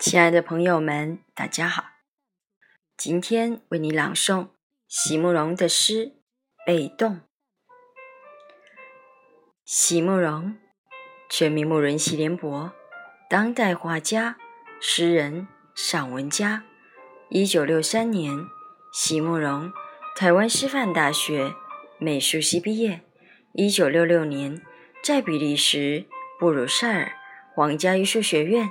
亲爱的朋友们，大家好！今天为你朗诵席慕容的诗《被动》。席慕容，全名慕容席联博，当代画家、诗人、散文家。一九六三年，席慕容台湾师范大学美术系毕业。一九六六年，在比利时布鲁塞尔皇家艺术学院。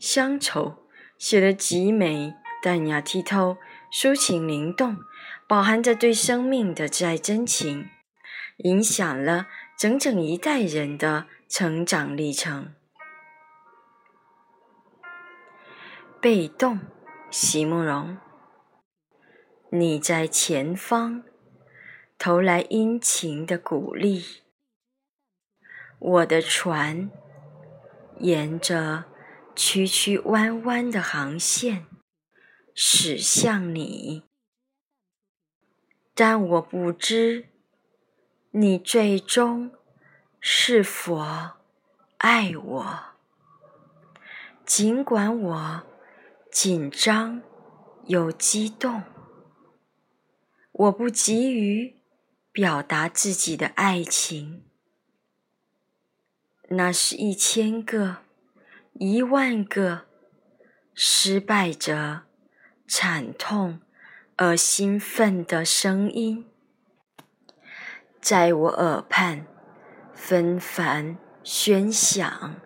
乡愁写得极美，淡雅剔透，抒情灵动，饱含着对生命的挚爱真情，影响了整整一代人的成长历程。被动，席慕容，你在前方投来殷勤的鼓励，我的船沿着。曲曲弯弯的航线驶向你，但我不知你最终是否爱我。尽管我紧张又激动，我不急于表达自己的爱情。那是一千个。一万个失败者，惨痛而兴奋的声音，在我耳畔纷繁喧响。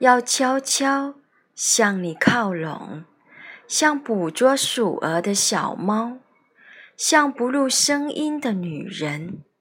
要悄悄向你靠拢，像捕捉鼠儿的小猫，像不露声音的女人。